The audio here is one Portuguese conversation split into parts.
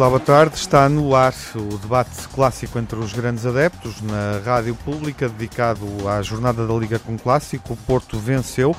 Olá, boa tarde. Está no ar o debate clássico entre os grandes adeptos na rádio pública dedicado à jornada da Liga com Clássico. O Porto venceu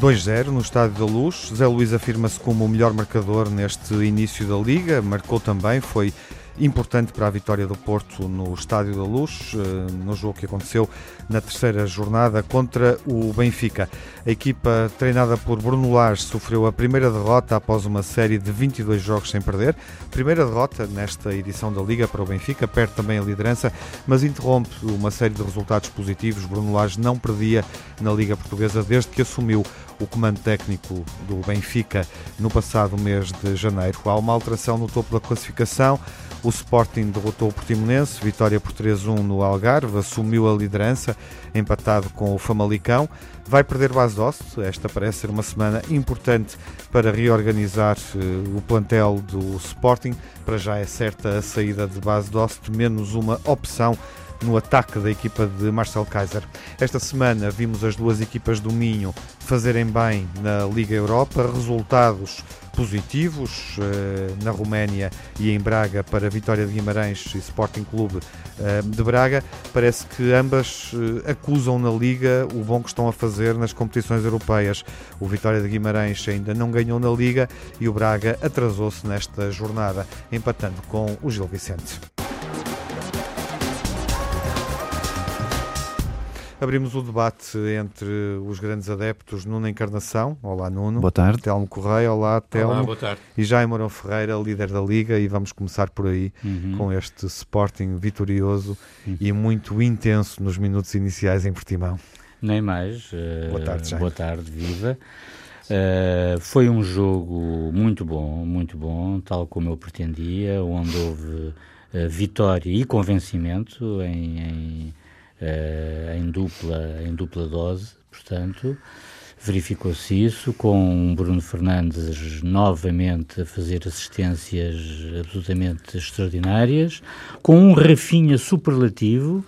2-0 no Estádio da Luz. Zé Luís afirma-se como o melhor marcador neste início da Liga. Marcou também, foi importante para a vitória do Porto no Estádio da Luz, eh, no jogo que aconteceu na terceira jornada contra o Benfica. A equipa treinada por Bruno Lage sofreu a primeira derrota após uma série de 22 jogos sem perder. Primeira derrota nesta edição da Liga para o Benfica, perde também a liderança, mas interrompe uma série de resultados positivos. Bruno Lage não perdia na Liga Portuguesa desde que assumiu o comando técnico do Benfica no passado mês de janeiro. Há uma alteração no topo da classificação. O Sporting derrotou o Portimonense, vitória por 3-1 no Algarve, assumiu a liderança, empatado com o Famalicão. Vai perder base Dost, esta parece ser uma semana importante para reorganizar uh, o plantel do Sporting. Para já é certa a saída de base Dost, menos uma opção no ataque da equipa de Marcel Kaiser. Esta semana vimos as duas equipas do Minho fazerem bem na Liga Europa, resultados positivos eh, na Roménia e em Braga para Vitória de Guimarães e Sporting Clube eh, de Braga. Parece que ambas eh, acusam na Liga o bom que estão a fazer nas competições europeias. O Vitória de Guimarães ainda não ganhou na Liga e o Braga atrasou-se nesta jornada, empatando com o Gil Vicente. Abrimos o debate entre os grandes adeptos Nuno Encarnação, olá Nuno. Boa tarde. Telmo Correia, olá Telmo. Olá, boa tarde. E Jaime Mourão Ferreira, líder da Liga, e vamos começar por aí Uhum. com este Sporting vitorioso e muito intenso nos minutos iniciais em Portimão. Nem mais. eh, Boa tarde, Jaime. Boa tarde, viva. Eh, foi um jogo muito bom, muito bom, tal como eu pretendia, onde houve eh, vitória e convencimento em, em, eh, em dupla, em dupla dose, portanto. Verificou-se isso com Bruno Fernandes novamente a fazer assistências absolutamente extraordinárias, com um Rafinha superlativo,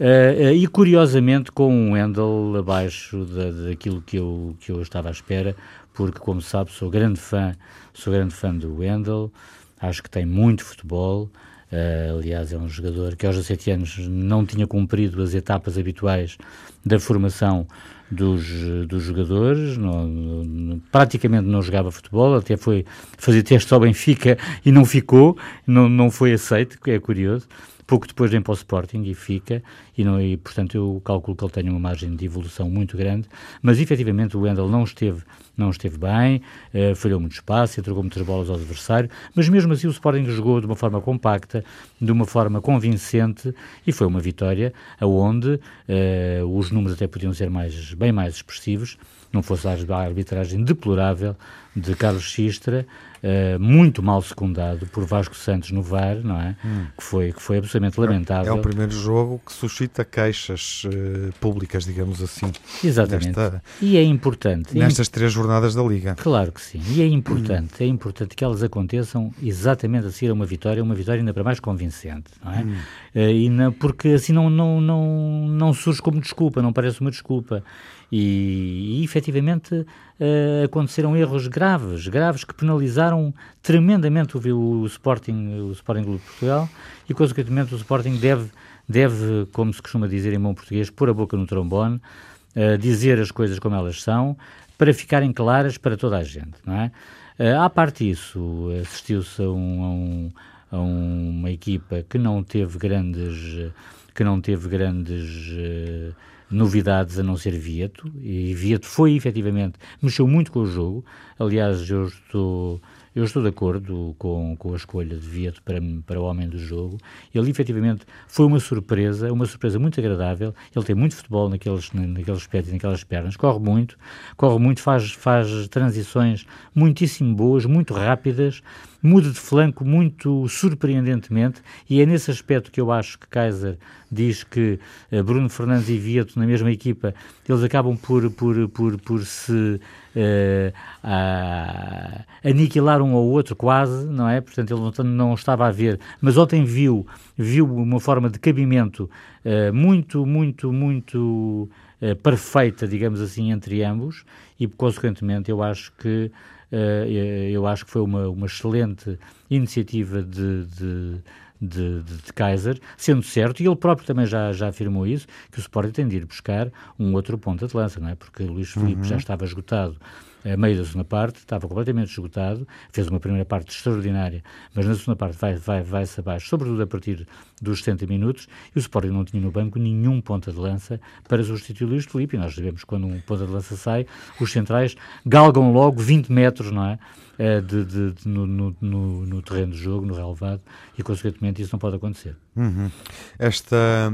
Uh, uh, e curiosamente com um Wendel abaixo da, daquilo que eu, que eu estava à espera, porque como sabe sou grande fã, sou grande fã do Wendel, acho que tem muito futebol, uh, aliás é um jogador que aos 17 anos não tinha cumprido as etapas habituais da formação dos, dos jogadores, não, não, praticamente não jogava futebol, até foi fazer teste ao Benfica e não ficou, não, não foi aceito, que é curioso pouco depois vem para o Sporting e fica, e, não, e portanto eu calculo que ele tenha uma margem de evolução muito grande, mas efetivamente o Wendel não esteve, não esteve bem, uh, falhou muito espaço, entregou muitas bolas ao adversário, mas mesmo assim o Sporting jogou de uma forma compacta, de uma forma convincente, e foi uma vitória aonde uh, os números até podiam ser mais, bem mais expressivos, não fosse a arbitragem deplorável de Carlos Xistra, uh, muito mal secundado por Vasco Santos no VAR, não é? Hum. Que, foi, que foi absolutamente lamentável. É o primeiro jogo que suscita queixas uh, públicas, digamos assim. Exatamente. Nesta, e é importante. Nestas é, três jornadas da Liga. Claro que sim. E é importante, hum. é importante que elas aconteçam exatamente a seguir a uma vitória, uma vitória ainda para mais convincente, não é? Hum. Uh, e na, porque assim não, não, não, não surge como desculpa, não parece uma desculpa. E, e efetivamente uh, aconteceram erros graves, graves que penalizaram tremendamente o, o, Sporting, o Sporting Clube de Portugal e consequentemente o Sporting deve, deve, como se costuma dizer em bom português, pôr a boca no trombone, uh, dizer as coisas como elas são, para ficarem claras para toda a gente, não é? Uh, à parte disso, assistiu-se a, um, a, um, a, uma equipa que não teve grandes, que não teve grandes novidades a não ser Vieto, e Vieto foi efetivamente, mexeu muito com o jogo, aliás eu estou, eu estou de acordo com, com a escolha de Vieto para, para o homem do jogo, ele efetivamente foi uma surpresa, uma surpresa muito agradável, ele tem muito futebol naqueles, naqueles pés e naquelas pernas, corre muito, corre muito, faz, faz transições muitíssimo boas, muito rápidas, muda de flanco muito surpreendentemente e é nesse aspecto que eu acho que Kaiser diz que uh, Bruno Fernandes e Vieto na mesma equipa, eles acabam por, por, por, por se uh, a, aniquilar um ao outro quase, não é? Portanto, ele não, não estava a ver, mas ontem viu, viu uma forma de cabimento uh, muito, muito, muito perfeita, digamos assim, entre ambos e, consequentemente, eu acho que eu acho que foi uma, uma excelente iniciativa de, de de, de, de, Kaiser, sendo certo, e ele próprio também já, já afirmou isso, que o Sporting tem de ir buscar um outro ponto de lança, não é? Porque Luís Filipe uhum. já estava esgotado a meio da segunda parte, estava completamente esgotado, fez uma primeira parte extraordinária, mas na segunda parte vai, vai, vai-se abaixo, sobretudo a partir dos 60 minutos, e o Sporting não tinha no banco nenhum ponta de lança para substituir Luís Filipe, e nós sabemos que quando um ponta de lança sai, os centrais galgam logo 20 metros, não é? Eh, de, de, de no, no, no, terreno de jogo, no relevado, e consequentemente isso não pode acontecer. Uhum. Esta,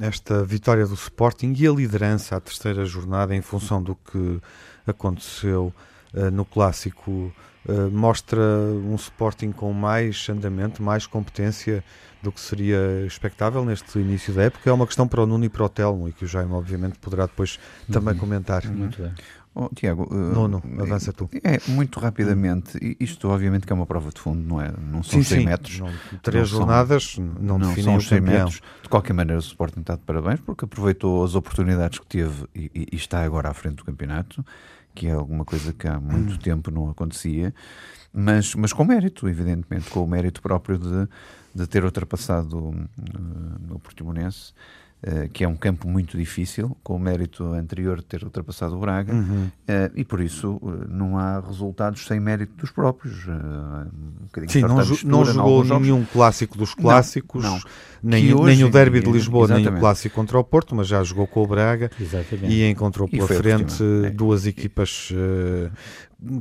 esta vitória do Sporting e a liderança à terceira jornada em função do que aconteceu uh, no clássico uh, mostra um Sporting com mais andamento, mais competência do que seria expectável neste início da época. É uma questão para o Nuno e para o Telmo e que o Jaime obviamente poderá depois também uhum. comentar. Muito bem. Oh, Tiago, uh, Nono, avança tu. É, muito rapidamente, isto obviamente que é uma prova de fundo, não é? Não são sim, 100 sim. metros. Não, três não jornadas são, não, não são 100 metros. De qualquer maneira, o Sporting está de parabéns porque aproveitou as oportunidades que teve e, e, e, está agora à frente do campeonato, que é alguma coisa que há muito hum. tempo não acontecia, mas, mas com mérito, evidentemente, com o mérito próprio de, de ter ultrapassado uh, no Portimonense. Uh, que é um campo muito difícil, com o mérito anterior de ter ultrapassado o Braga, uhum. uh, e por isso uh, não há resultados sem mérito dos próprios. Um Sim, não, não jogou nenhum clássico dos clássicos, não, não. Nem, hoje, nem o Derby de Lisboa, exatamente. nem o clássico contra o Porto, mas já jogou com o Braga exatamente. e encontrou pela e frente é. duas equipas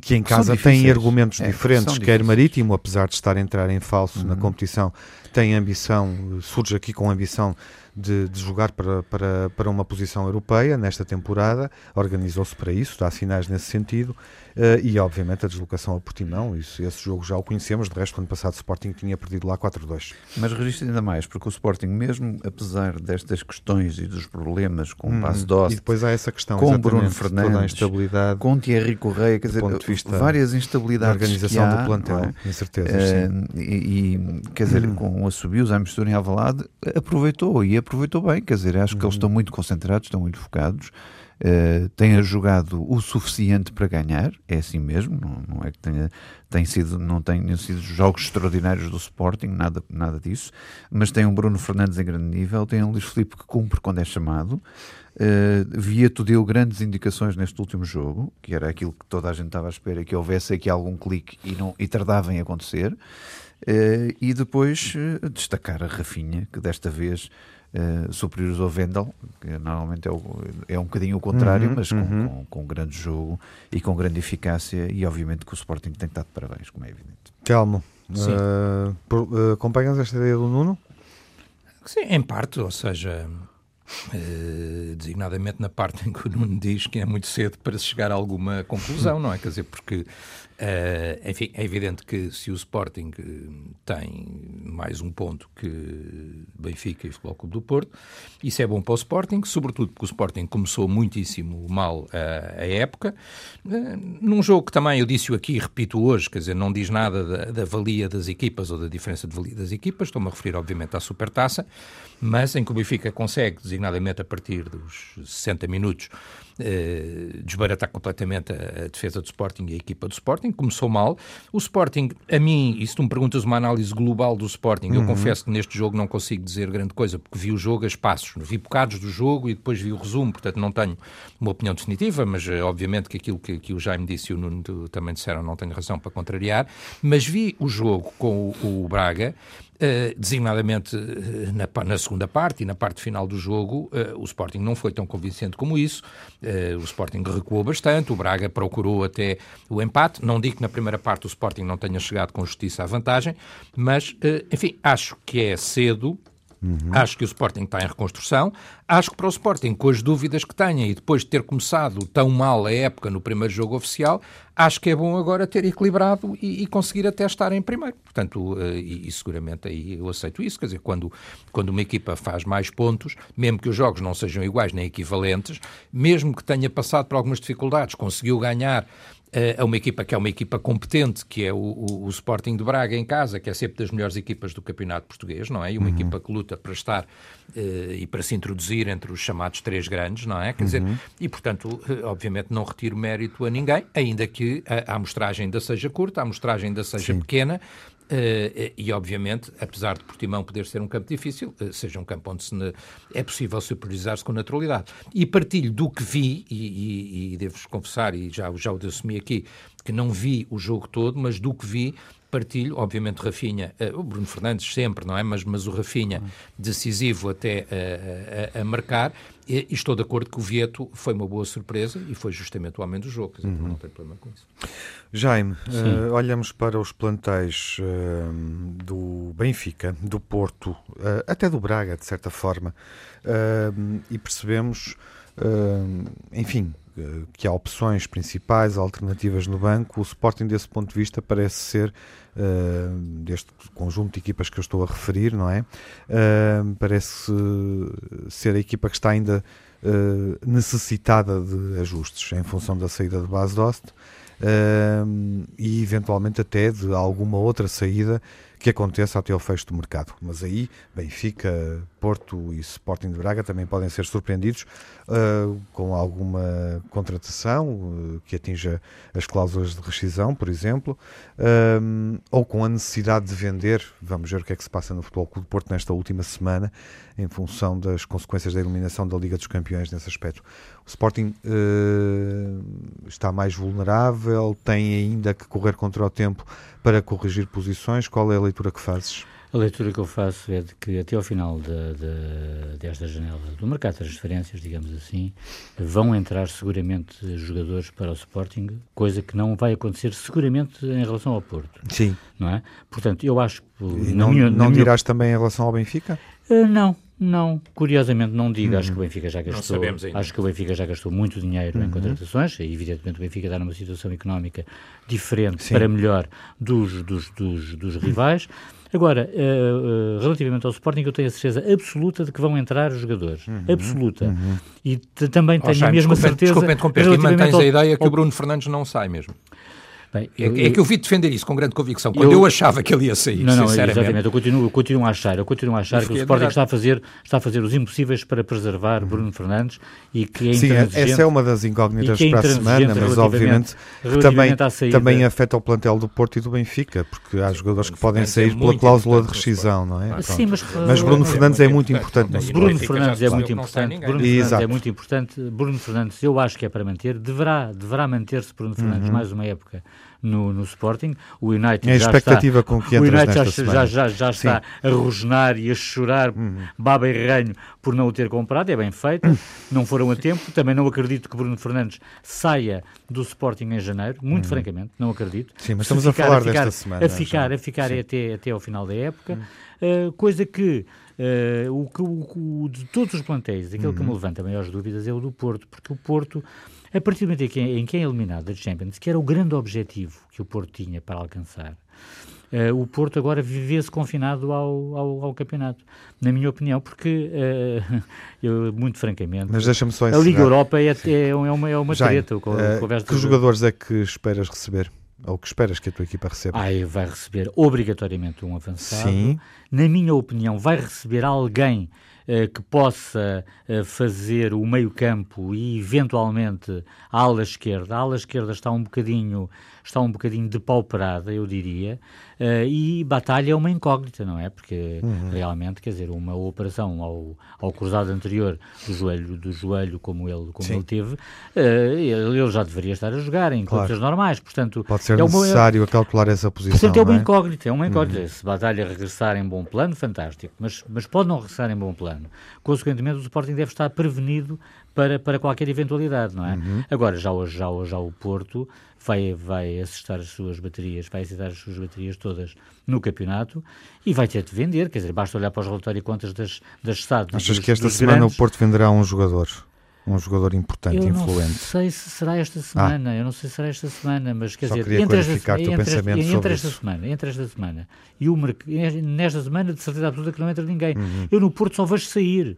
que em casa têm argumentos é, diferentes, quer Marítimo, apesar de estar a entrar em falso uhum. na competição, tem ambição, surge aqui com ambição de, de jogar para, para, para uma posição europeia nesta temporada, organizou-se para isso, dá sinais nesse sentido, uh, e obviamente a deslocação ao Portimão, isso, esse jogo já o conhecemos, de resto, ano passado o Sporting tinha perdido lá 4-2. Mas registra ainda mais, porque o Sporting, mesmo apesar destas questões e dos problemas com hum, o Passo Doce, e depois há essa questão, com Bruno Fernandes, instabilidade, com Thierry Correia, quer dizer, várias instabilidades. organização há, do plantel, é? incerteza. Uh, e, e, quer dizer, hum. com o assobios à mistura em Alvalade, aproveitou e aproveitou bem, quer dizer, acho que eles uhum. estão muito concentrados, estão muito focados, uh, têm jogado o suficiente para ganhar, é assim mesmo, não, não é que tenha, tem sido, não tenham sido jogos extraordinários do Sporting, nada, nada disso, mas tem um Bruno Fernandes em grande nível, tem um Luís Filipe que cumpre quando é chamado, uh, Vieto deu grandes indicações neste último jogo, que era aquilo que toda a gente estava à espera, que houvesse aqui algum clique e, não, e tardava em acontecer, uh, e depois uh, destacar a Rafinha, que desta vez uh, superiores ao Vendel, que normalmente é, o, é um bocadinho o contrário, uhum, mas com, uhum. com, com, grande jogo e com grande eficácia, e obviamente que o Sporting tem que estar de parabéns, como é evidente. Telmo, uh, acompanhas esta ideia do Nuno? Sim, em parte, ou seja, Uh, designadamente na parte em que o Nuno diz que é muito cedo para se chegar a alguma conclusão, não é? Quer dizer, porque Uh, enfim, é evidente que se o Sporting eh, tem mais um ponto que Benfica e Futebol Clube do Porto, isso é bom para o Sporting, sobretudo porque o Sporting começou muitíssimo mal uh, a época. Uh, num jogo que também eu disse-o aqui e repito hoje, quer dizer, não diz nada da, da valia das equipas ou da diferença de valia das equipas, estou-me a referir obviamente à Supertaça, mas em que o Benfica consegue, designadamente a partir dos 60 minutos, eh, desbaratar completamente a, a, defesa do Sporting e a equipa do Sporting. Começou mal. O Sporting, a mim, e se tu me perguntas uma análise global do Sporting, uhum. eu confesso que neste jogo não consigo dizer grande coisa, porque vi o jogo a espaços, vi bocados do jogo e depois vi o resumo, portanto não tenho uma opinião definitiva, mas eh, obviamente que aquilo que, que o Jaime disse e o Nuno também disseram não tenho razão para contrariar, mas vi o jogo com o, o Braga Uh, designadamente uh, na, na, segunda parte e na parte final do jogo, uh, o Sporting não foi tão convincente como isso. o Sporting recuou bastante, o Braga procurou até o empate. Não digo que na primeira parte o Sporting não tenha chegado com justiça à vantagem, mas, enfim, acho que é cedo Uhum. Acho que o Sporting está em reconstrução. Acho que para o Sporting, com as dúvidas que tenha e depois de ter começado tão mal a época no primeiro jogo oficial, acho que é bom agora ter equilibrado e, e conseguir até estar em primeiro. Portanto, uh, e, e, seguramente aí eu aceito isso. Quer dizer, quando, quando uma equipa faz mais pontos, mesmo que os jogos não sejam iguais nem equivalentes, mesmo que tenha passado por algumas dificuldades, conseguiu ganhar a uma equipa que é uma equipa competente, que é o, o, o, Sporting de Braga em casa, que é sempre das melhores equipas do campeonato português, não é? E uma uhum. equipa que luta para estar uh, e para se introduzir entre os chamados três grandes, não é? Quer uhum. dizer, e portanto, obviamente não retiro mérito a ninguém, ainda que a, a amostragem ainda seja curta, a amostragem ainda seja Sim. pequena, Uh, e, obviamente, apesar de Portimão poder ser um campo difícil, uh, seja um campo onde ne... é possível superiorizar-se com naturalidade. E partilho do que vi, e, e, e devo-vos confessar, e já, já o assumi aqui, que não vi o jogo todo, mas do que vi, partilho, obviamente Rafinha, uh, o Bruno Fernandes sempre, não é? Mas, mas o Rafinha decisivo até uh, a, a, marcar, e, e, estou de acordo que o Vieto foi uma boa surpresa e foi justamente o homem do jogo, dizer, uhum. não tem problema com isso. Jaime, uh, olhamos para os plantéis do Benfica, do Porto, até do Braga, de certa forma, e percebemos, enfim, que há opções principais, alternativas no banco. O Sporting, desse ponto de vista, parece ser uh, deste conjunto de equipas que eu estou a referir, não é? Uh, parece ser a equipa que está ainda uh, necessitada de ajustes em função da saída de Bas Dost e eventualmente até de alguma outra saída que aconteça até ao fecho do mercado. Mas aí Benfica, Porto e Sporting de Braga também podem ser surpreendidos uh, com alguma contratação uh, que atinja as cláusulas de rescisão, por exemplo, uh, ou com a necessidade de vender. Vamos ver o que é que se passa no Futebol Clube de Porto nesta última semana, em função das consequências da eliminação da Liga dos Campeões nesse aspecto. O Sporting está mais vulnerável, tem ainda que correr contra o tempo para corrigir posições. Qual é a leitura que fazes? A leitura que eu faço é de que até ao final de, de, desta janela do mercado de transferências, digamos assim, vão entrar seguramente jogadores para o Sporting, coisa que não vai acontecer seguramente em relação ao Porto. Sim. Não é? Portanto, eu acho que... não, minha, não dirás minha... também em relação ao Benfica? Uh, não, não, curiosamente não digo. Hum. Acho que o Benfica já gastou. Acho que o Benfica já gastou muito dinheiro uhum. em contratações. E, evidentemente o Benfica está numa situação económica diferente Sim. para melhor dos, dos, dos, dos rivais. Agora, uh, uh, relativamente ao Sporting, eu tenho a certeza absoluta de que vão entrar os jogadores. Uhum. Absoluta. Uhum. E também tenho oh, a mesma certeza. Desculpe, desculpe, e mantens ao... a ideia que ao... o Bruno Fernandes não sai mesmo. Bem, é eu, é, é, que eu vi defender isso com grande convicção, quando eu, eu achava que ele ia sair, não, não, Exatamente, eu continuo, eu continuo a achar, eu continuo a achar que o Sporting está a, fazer, está a fazer os impossíveis para preservar Bruno Fernandes e que é Sim, essa é uma das incógnitas é para a semana, mas obviamente também, também afeta o plantel do Porto e do Benfica, porque há jogadores que podem sair pela cláusula de rescisão, não é? Sim, mas, mas Bruno Fernandes é muito importante. Bruno Fernandes é muito importante. Bruno Fernandes é muito importante. Bruno Fernandes, eu acho que é para manter, deverá, deverá manter-se Bruno Fernandes uhum. mais uma época no, no Sporting. O United é a expectativa está, com que o United já, já, já, já está a rosnar e a chorar uhum. baba e ranho por não o ter comprado. É bem feito. Não foram a tempo. Também não acredito que Bruno Fernandes saia do Sporting em janeiro. Muito uhum. francamente, não acredito. Sim, mas estamos ficar, a falar a ficar, desta semana. A ficar, a ficar até, até ao final da época. Uhum. Uh, coisa que Uh, o, o, o, de todos os plantéis, aquele uhum. que me uhum. levanta maiores dúvidas é o do Porto, porque o Porto a partir do momento em que, em que é eliminado da Champions, que era o grande objetivo que o Porto tinha para alcançar, uh, o Porto agora vivia-se confinado ao, ao, ao, campeonato, na minha opinião, porque, uh, eu, muito francamente, Mas deixa-me só a Liga Europa é, é, é uma, é uma treta. Uh, que jogadores é que esperas receber? Ou que esperas que a tua equipa receba? Ah, vai receber obrigatoriamente um avançado. Sim. Na minha opinião, vai receber alguém que possa eh, fazer o meio-campo e eventualmente a ala esquerda. A ala esquerda está um bocadinho está um bocadinho depauperada, eu diria, uh, e batalha é uma incógnita, não é? Porque uhum. realmente, quer dizer, uma operação ao, ao cruzado anterior do joelho, do joelho como ele, como ele teve, uh, ele, já deveria estar a jogar em claro. normais, portanto... Pode ser é necessário uma, calcular essa posição, Portanto, é uma é? incógnita, é uma incógnita. Uhum. Se batalha regressar em bom plano, fantástico, mas, mas pode não regressar em bom plano. Consequentemente, o Sporting deve estar prevenido para, para qualquer eventualidade, não é? Uhum. Agora, já, já, já o Porto vai, vai assistar as suas baterias, vai aceitar as suas baterias todas no campeonato e vai ter de vender, quer dizer, basta olhar para os relatórios e contas das, das SAD. Achas dos, que esta semana grandes... o Porto venderá um jogador? Um jogador importante, eu influente. Eu não sei se será esta semana, ah. eu não sei se será esta semana, mas quer Só dizer, entre esta, entre, entre esta semana, entre esta semana e o nesta semana de certeza absoluta que não entra ninguém. Uhum. Eu no Porto só vejo sair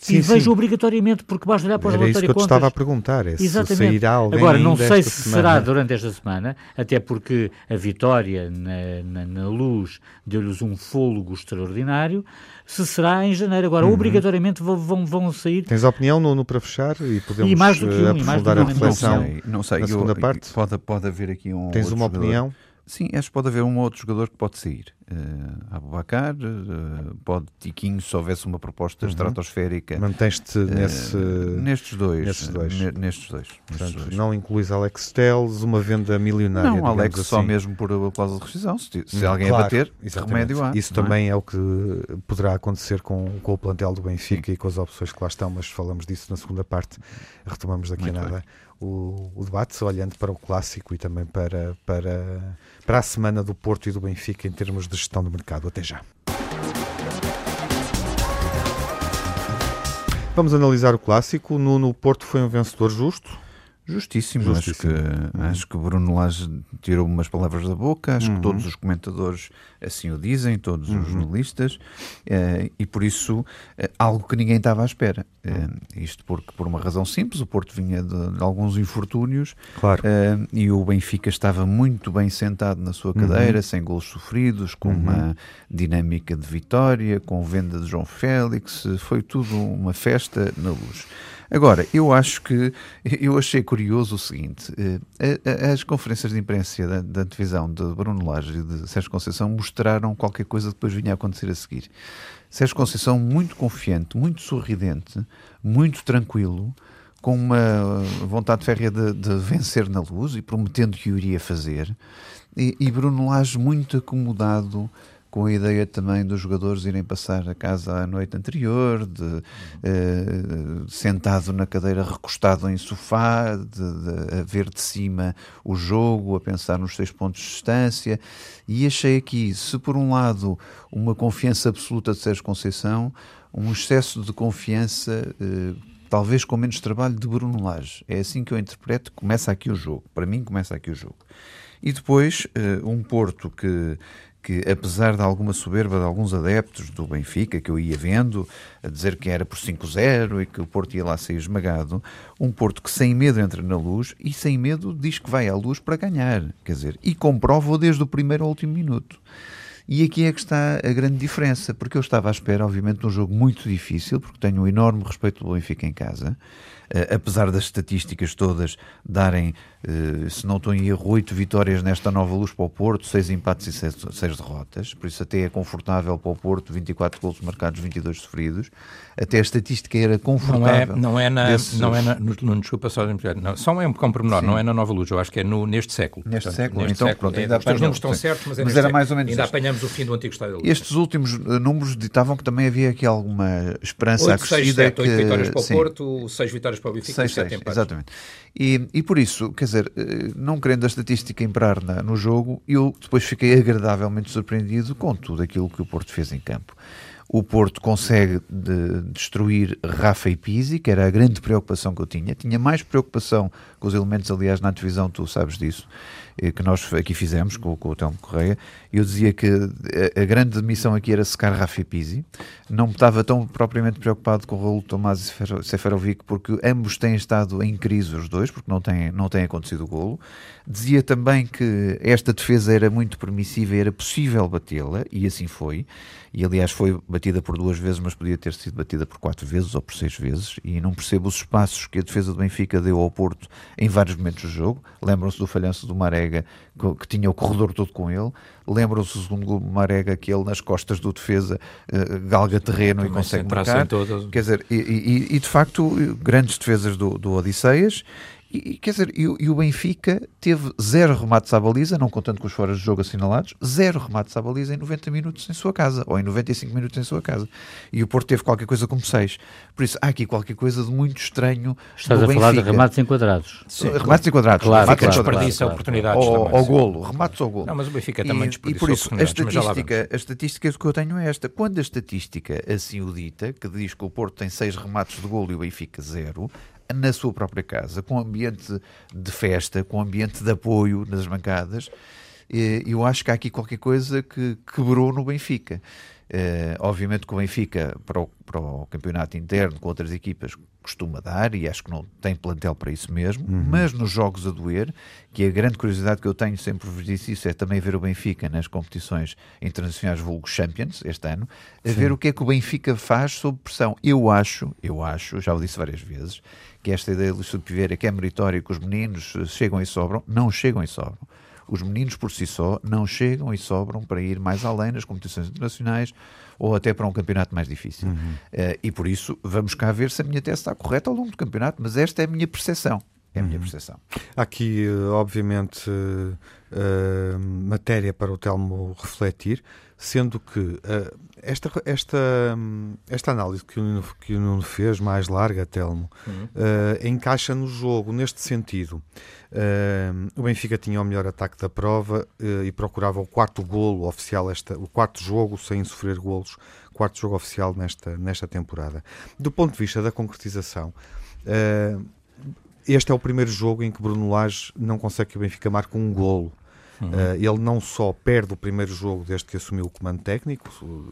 sim, e vejo obrigatoriamente, porque basta olhar para o relatório isso que eu te estava a perguntar, é Exatamente. se sairá alguém Agora, não sei se semana. será durante esta semana, até porque a vitória na, na, na luz deu-lhes um fôlego extraordinário, se será em janeiro. Agora, uhum. obrigatoriamente vão, vão, vão sair... Tens opinião, Nuno, para fechar? E podemos e mais do que um, aprofundar a reflexão não sei, não sei. na segunda eu, parte? Pode, pode haver aqui um Tens uma jogador. opinião? Sim, acho que pode haver um outro jogador que pode sair. Uh, Abubacar, uh, pode Tiquinho, se houvesse uma proposta uhum. estratosférica. Manteste uh, nesse, nestes dois. Nestes dois. nestes dois. Portanto, nestes dois. não incluis Alex Telles, uma venda milionária. Não, Alex assim. só mesmo por a cláusula de rescisão. Se, se alguém claro, bater, remédio há. Isso também é? é? o que poderá acontecer com, com o plantel do Benfica Sim. e com as opções que lá estão, mas falamos disso na segunda parte. Retomamos daqui Muito a nada. O, o, debate, olhando para o clássico e também para, para, para a semana do Porto e do Benfica em termos de gestão do mercado. Até já. Vamos analisar o clássico. No, no Porto foi um vencedor justo. Justíssimo. Justíssimo. Acho, que, uhum. acho que Bruno Lage tirou umas palavras da boca, acho uhum. que todos os comentadores assim o dizem, todos uhum. os jornalistas, uh, e por isso uh, algo que ninguém estava à espera. Uh, isto porque, por uma razão simples, o Porto vinha de, de alguns infortúnios claro. e o Benfica estava muito bem sentado na sua cadeira, uhum. sem gols sofridos, com uma Uhum. dinâmica de vitória, com venda de João Félix, foi tudo uma festa na luz. Agora, eu acho que eu achei curioso o seguinte: eh, as conferências de imprensa da, da televisão de Bruno Lage e de Sérgio Conceição mostraram qualquer coisa que depois vinha a acontecer a seguir. Sérgio Conceição muito confiante, muito sorridente, muito tranquilo, com uma vontade férrea de, de vencer na luz e prometendo que o iria fazer, e, e Bruno Lage muito acomodado com a ideia também dos jogadores irem passar a casa à noite anterior, de, eh, sentado na cadeira, recostado em sofá, de, de, a ver de cima o jogo, a pensar nos seis pontos de distância. E achei aqui, se por um lado uma confiança absoluta de Sérgio Conceição, um excesso de confiança. Eh, talvez com menos trabalho de Bruno Lage. É assim que eu interpreto, começa aqui o jogo. Para mim, começa aqui o jogo. E depois, eh, um Porto que que apesar de alguma soberba de alguns adeptos do Benfica, que eu ia vendo, a dizer que era por 5-0 e que o Porto ia lá ser esmagado, um Porto que sem medo entra na luz e sem medo diz que vai à luz para ganhar, quer dizer, e comprova desde o primeiro ao último minuto. E aqui é que está a grande diferença, porque eu estava à espera, obviamente, de um jogo muito difícil, porque tenho um enorme respeito pelo Benfica em casa, uh, apesar das estatísticas todas darem, uh, se não estou em erro, oito vitórias nesta nova luz para o Porto, seis empates e seis, seis, derrotas, por isso até é confortável para o Porto, 24 golos marcados, 22 sofridos, até a estatística era confortável. Não é, não é na, desses... não é na no, no, desculpa só, não, só é um pormenor, não é na nova luz, eu acho que é no, neste século. Neste Portanto, século, neste então século, pronto, é, ainda os números estão certos, mas, é mas era mais ou menos ainda o fim do antigo estádio da luz. Estes últimos uh, números ditavam que também havia aqui alguma esperança 8, acrescida 6, 7, 8 que, vitórias para o sim, Porto, 6 vitórias para o Benfica 6, e 7 6, empates. exatamente. E, e por isso, quer dizer, eh, não querendo a estatística imperar na, no jogo, eu depois fiquei agradavelmente surpreendido com tudo aquilo que o Porto fez em campo. O Porto consegue de destruir Rafa e Pizzi, que era a grande preocupação que eu tinha. Tinha mais preocupação com os elementos, aliás, na divisão, tu sabes disso, eh, que nós aqui fizemos com, com o Telmo Correia. Eu dizia que a, a, grande missão aqui era secar Rafa Pizzi. Não estava tão propriamente preocupado com o Raul Tomás e Seferovic, porque ambos têm estado em crise, os dois, porque não tem, não tem acontecido o golo. Dizia também que esta defesa era muito permissiva e era possível batê-la, e assim foi. E aliás foi batida por duas vezes, mas podia ter sido batida por quatro vezes ou por seis vezes. E não percebo os espaços que a defesa do Benfica deu ao Porto em vários momentos do jogo. Lembram-se do falhanço do Marega, que, tinha o corredor todo com ele. Lembram-se do segundo Marega, que ele nas costas do defesa uh, galga terreno Também e consegue marcar. Quer dizer, e, e, e, de facto, grandes defesas do, do Odisseias. E, quer dizer, e, e, o Benfica teve zero remates à baliza, não contando com os fora de jogo assinalados, zero remates à baliza em 90 minutos em sua casa, ou em 95 minutos em sua casa. E o Porto teve qualquer coisa como 6. Por isso, há aqui qualquer coisa de muito estranho. Estás a Benfica. falar de remates enquadrados. Sim, remates enquadrados. Claro, remates claro. Desperdiça oportunidades Ao, também, ao sim. golo, remates ao golo. Não, mas o Benfica também e, desperdiçou e por isso, a oportunidades, estatística, a estatística que eu tenho é esta. Quando a estatística assim o dita, que diz que o Porto tem 6 remates de golo e o Benfica zero, na sua própria casa, com ambiente de festa, com ambiente de apoio nas bancadas, eu acho que há aqui qualquer coisa que quebrou no Benfica. Uh, obviamente que o Benfica, para o, para o, campeonato interno com outras equipas, costuma dar, e acho que não tem plantel para isso mesmo, uhum. mas nos jogos a doer, que a grande curiosidade que eu tenho, sempre vos disse isso, é também ver o Benfica nas competições internacionais vulgo Champions, este ano, a Sim. ver o que é que o Benfica faz sob pressão. Eu acho, eu acho, já o disse várias vezes, que esta ideia de Piveira que é meritório que os meninos chegam e sobram, não chegam e sobram os meninos por si só não chegam e sobram para ir mais além nas competições internacionais ou até para um campeonato mais difícil. Uhum. Uh, e por isso vamos cá ver se a minha tese está correta ao longo do campeonato, mas esta é a minha percepção. É a minha uhum. percepção. Aqui, eh, obviamente, uh, matéria para o Telmo refletir, sendo que uh, esta, esta, esta análise que o, Nuno, que o Nuno fez, mais larga, Telmo, uhum. uh, encaixa no jogo neste sentido. Uh, o Benfica tinha o melhor ataque da prova e procurava o quarto golo oficial, esta, o quarto jogo sem sofrer golos, quarto jogo oficial nesta, nesta temporada. Do ponto de vista da concretização, este é o primeiro jogo em que Bruno Lage não consegue que o Benfica marque um golo. Uhum. Uh, ele não só perde o primeiro jogo desde que assumiu o comando técnico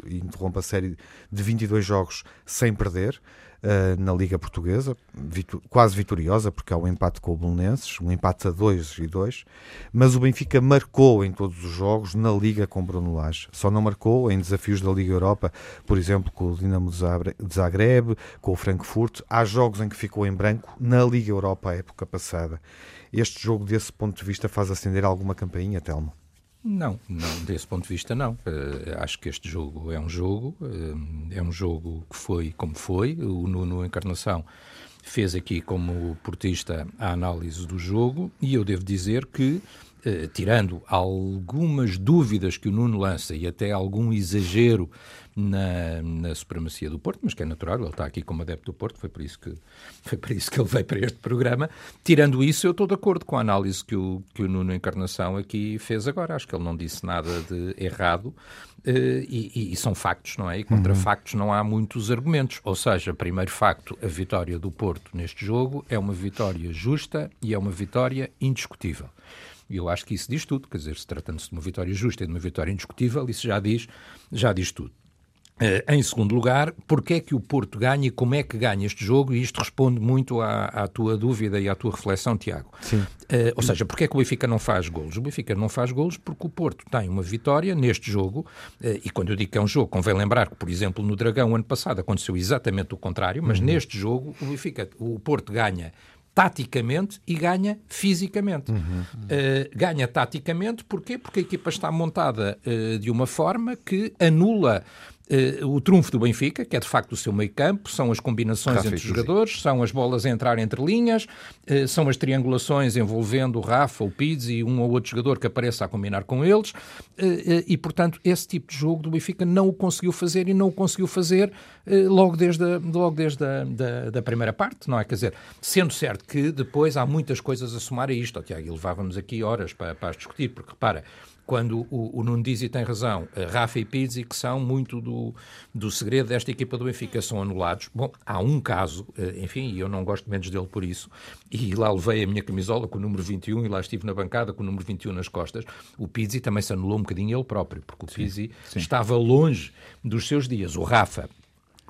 e interrompe a série de 22 jogos sem perder, uh, na Liga Portuguesa, vitu quase vitoriosa, porque há um empate com o Belenenses, um empate a 2 e 2, mas o Benfica marcou em todos os jogos na Liga com Bruno Lage. Só não marcou em desafios da Liga Europa, por exemplo, com o Dinamo de Zagreb, com o Frankfurt. Há jogos em que ficou em branco na Liga Europa a época passada. Este jogo, desse ponto de vista, faz acender alguma campainha, Telmo? Não, não, desse ponto de vista não. Uh, acho que este jogo é um jogo, uh, é um jogo que foi como foi. O Nuno Encarnação fez aqui como portista a análise do jogo e eu devo dizer que Uh, tirando algumas dúvidas que o Nuno lança e até algum exagero na, na supremacia do Porto, mas que é natural, ele está aqui como adepto do Porto, foi por isso que, foi por isso que ele veio para este programa. Tirando isso, eu estou de acordo com a análise que o, que o Nuno Encarnação aqui fez agora. Acho que ele não disse nada de errado. Uh, e, e, são factos, não é? E contra uhum. factos não há muitos argumentos. Ou seja, primeiro facto, a vitória do Porto neste jogo é uma vitória justa e é uma vitória indiscutível. E eu acho que isso diz tudo, quer dizer, se tratando-se de uma vitória justa e de uma vitória indiscutível, isso já diz, já diz tudo. Uh, em segundo lugar, porque é que o Porto ganha e como é que ganha este jogo? E isto responde muito à, à tua dúvida e à tua reflexão, Tiago. Sim. Uh, ou seja, porque é que o Benfica não faz golos? O Benfica não faz golos porque o Porto tem uma vitória neste jogo, uh, e quando eu digo que é um jogo, convém lembrar que, por exemplo, no Dragão, ano passado, aconteceu exatamente o contrário, mas uhum. neste jogo o Benfica, o Porto ganha taticamente e ganha fisicamente. Uhum. Uh, ganha taticamente porquê? Porque a equipa está montada uh, de uma forma que anula Uh, o trunfo do Benfica, que é de facto o seu meio campo, são as combinações Rafa entre os jogadores, são as bolas a entrar entre linhas, uh, são as triangulações envolvendo o Rafa, o Pizzi e um ou outro jogador que apareça a combinar com eles, uh, e portanto esse tipo de jogo do Benfica não o conseguiu fazer e não o conseguiu fazer logo desde, a, logo desde a, da, da, primeira parte, não é? Quer dizer, sendo certo que depois há muitas coisas a somar a isto, oh, Tiago, e levávamos aqui horas para, para discutir, porque repara, quando o, o Nuno diz e tem razão, Rafa e Pizzi, que são muito do, do segredo desta equipa do Benfica, são anulados. Bom, há um caso, eh, enfim, e eu não gosto menos dele por isso, e lá levei a minha camisola com o número 21 e lá estive na bancada com o número 21 nas costas. O Pizzi também se anulou um bocadinho ele próprio, porque o Pizzi sim, sim. estava longe dos seus dias. O Rafa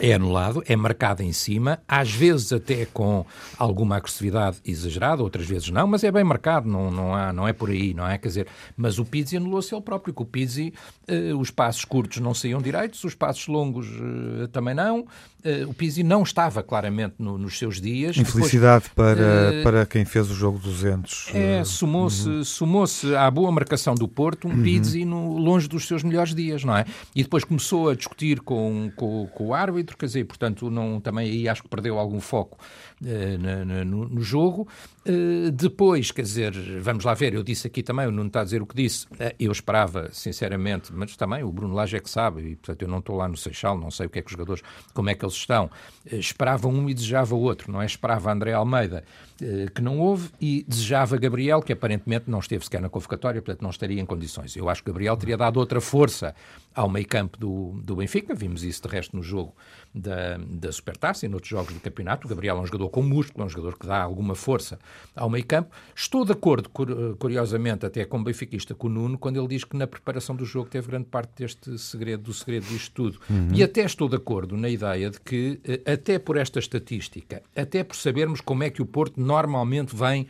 é anulado, é marcado em cima, às vezes até com alguma agressividade exagerada, outras vezes não, mas é bem marcado, não, não, há, não é por aí, não é? Quer dizer, mas o Pizzi anulou-se ele próprio, que o Pizzi, eh, os passos curtos não saíam direitos, os passos longos eh, também não, eh, o Pizzi não estava claramente no, nos seus dias. Infelicidade Depois, para, para quem fez o jogo 200. É, somou-se uhum. somou à boa marcação do Porto um uhum. Pizzi no, longe dos seus melhores dias, não é? E depois começou a discutir com, com, com o árbitro, quer dizer, portanto, não, também aí acho que perdeu algum foco uh, na, no, no, jogo. Uh, depois, quer dizer, vamos lá ver, eu disse aqui também, o Nuno está a dizer o que disse, uh, eu esperava, sinceramente, mas também o Bruno Lage é que sabe, e portanto eu não estou lá no Seixal, não sei o que é que os jogadores, como é que eles estão, eh, esperava um e desejava outro, não é? Esperava André Almeida, eh, que não houve, e desejava Gabriel, que aparentemente não esteve sequer na convocatória, portanto não estaria em condições. Eu acho que Gabriel teria dado outra força ao meio campo do, do Benfica, vimos isso de resto no jogo da, da Supertaça e noutros jogos do campeonato. O Gabriel é um jogador com músculo, é um jogador que dá alguma força ao meio campo. Estou de acordo, curiosamente, até como benfiquista, com o Nuno, quando ele diz que na preparação do jogo teve grande parte deste segredo, do segredo disto tudo. Uhum. E até estou de acordo na ideia de que, eh, até por esta estatística, até por sabermos como é que o Porto normalmente vem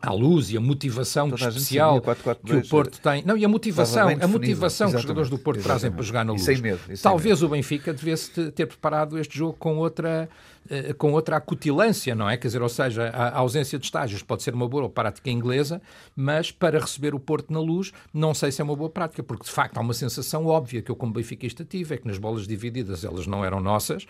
à luz e a motivação Toda especial a 4 -4 que o Porto tem. Não, e a motivação, a motivação que os jogadores do Porto Exatamente. trazem para jogar na luz. E sem medo. E sem Talvez medo. o Benfica devesse ter preparado este jogo com outra eh, com outra acutilância, não é? Quer dizer, ou seja, a ausência de estágios pode ser uma boa prática inglesa, mas para receber o Porto na luz, não sei se é uma boa prática, porque de facto há uma sensação óbvia que eu, como benfiquista, tive, é que nas bolas divididas elas não eram nossas,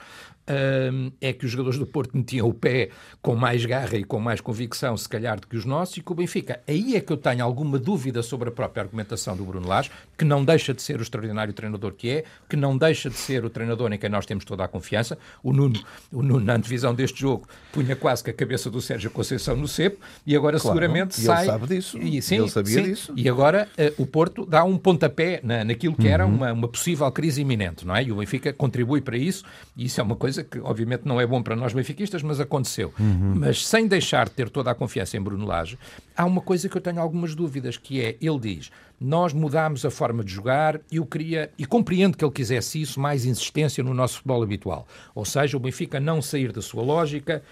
é que os jogadores do Porto metiam o pé com mais garra e com mais convicção, se calhar, do que os nossos, e que o Benfica. Aí é que eu tenho alguma dúvida sobre a própria argumentação do Bruno Lage, que não deixa de ser o extraordinário treinador que é, que não deixa de ser o treinador em quem nós temos toda a confiança. O Nuno, o Nuno na antevisão deste jogo, punha quase que a cabeça do Sérgio Conceição no cepo e agora claro, seguramente e sai. Ele sabe disso. E, sim, ele sabia sim, disso. E agora uh, o Porto dá um pontapé na, naquilo que uhum. era uma, uma possível crise iminente, não é? E o Benfica contribui para isso, e isso é uma coisa que, obviamente, não é bom para nós benfiquistas, mas aconteceu. Uhum. Mas sem deixar de ter toda a confiança em Bruno Lage, há uma coisa que eu tenho algumas dúvidas, que é, ele diz, nós mudámos a forma de jogar e eu queria, e compreendo que ele quisesse isso, mais insistência no nosso futebol habitual. Ou seja, o Benfica não sair da sua lógica,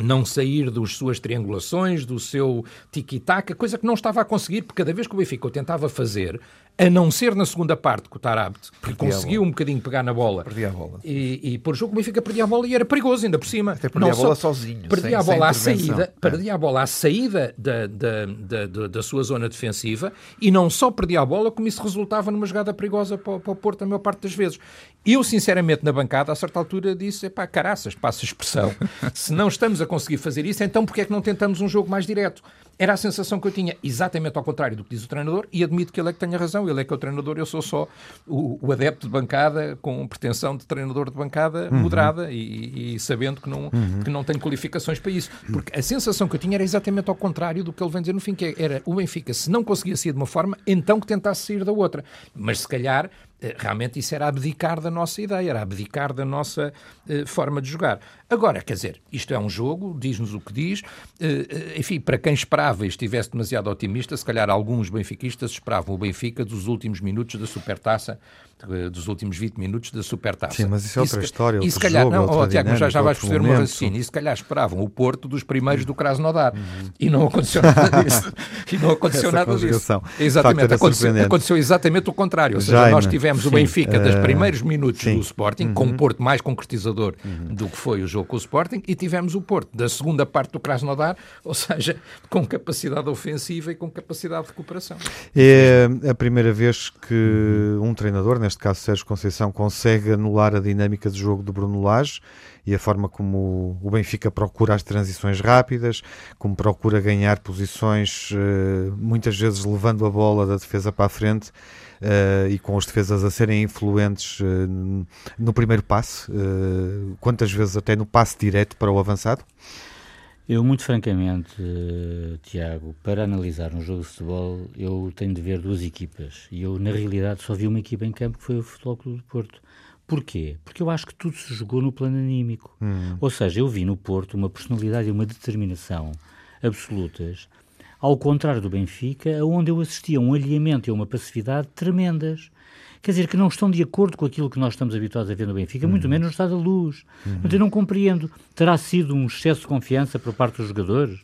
não sair das suas triangulações, do seu tiki-taka, coisa que não estava a conseguir, porque cada vez que o Benfica o tentava fazer, a não ser na segunda parte com o Tarabt, que conseguiu um bocadinho pegar na bola. Perdia a bola. E, e por jogo o Benfica perdia a bola e era perigoso ainda por cima. Até perdia não a bola só, sozinho. Perdia a bola à saída, é. perdia a bola à saída da, da, da, da, da sua zona defensiva e não só perdia a bola, como isso resultava numa jogada perigosa para, para o Porto a maior parte das vezes. Eu, sinceramente, na bancada, a certa altura disse, pá, caraças, passa a expressão, se não estamos a conseguir fazer isso, então porquê é que não tentamos um jogo mais direto? Era a sensação que eu tinha, exatamente ao contrário do que diz o treinador, e admito que ele é que tenha razão, ele é que é o treinador, eu sou só o, o adepto de bancada com pretensão de treinador de bancada uhum. moderada e, e, sabendo que não, uhum. que não tenho qualificações para isso. Porque a sensação que eu tinha era exatamente ao contrário do que ele vem dizer no fim, que era o Benfica, se não conseguia sair de uma forma, então que tentasse sair da outra. Mas se calhar realmente isso era abdicar da nossa ideia, era abdicar da nossa uh, forma de jogar. Agora, quer dizer, isto é um jogo, diz-nos o que diz. Uh, enfim, para quem esperava e estivesse demasiado otimista, se calhar alguns benfiquistas esperavam o Benfica dos últimos minutos da Supertaça dos últimos 20 minutos da Supertaça. Sim, mas isso é outra história, E se calhar, jogo, não, oh, Tiago, já, já vais perceber o meu raciocínio, e se calhar esperavam o Porto dos primeiros do Krasnodar. Uhum. E não aconteceu nada disso. e não aconteceu Essa nada disso. Exatamente, aconteceu, aconteceu, exatamente o contrário. Ou seja, Jaime, nós tivemos sim, o Benfica uh, dos primeiros minutos sim. do Sporting, uhum. com um Porto mais concretizador uhum. do que foi o jogo com o Sporting, e tivemos o Porto da segunda parte do Krasnodar, ou seja, com capacidade ofensiva e com capacidade de recuperação. É a primeira vez que um treinador, neste caso Sérgio Conceição, consegue anular a dinâmica de jogo do Bruno Lage e a forma como o Benfica procura as transições rápidas, como procura ganhar posições, eh, muitas vezes levando a bola da defesa para a frente Uh, e com os defesas a serem influentes uh, no primeiro passe, quantas vezes até no passe direto para o avançado? Eu, muito francamente, Tiago, para analisar um jogo de futebol, eu tenho de ver duas equipas. E eu, na realidade, só vi uma equipa em campo que foi o Futebol Clube do Porto. Porquê? Porque eu acho que tudo se jogou no plano anímico. Hum. Ou seja, eu vi no Porto uma personalidade e uma determinação absolutas, ao contrário do Benfica, onde eu assistia a um alinhamento e a uma passividade tremendas quer dizer, que não estão de acordo com aquilo que nós estamos habituados a ver no Benfica, uhum. muito menos no estado da luz. Uhum. eu não compreendo. Terá sido um excesso de confiança por parte dos jogadores?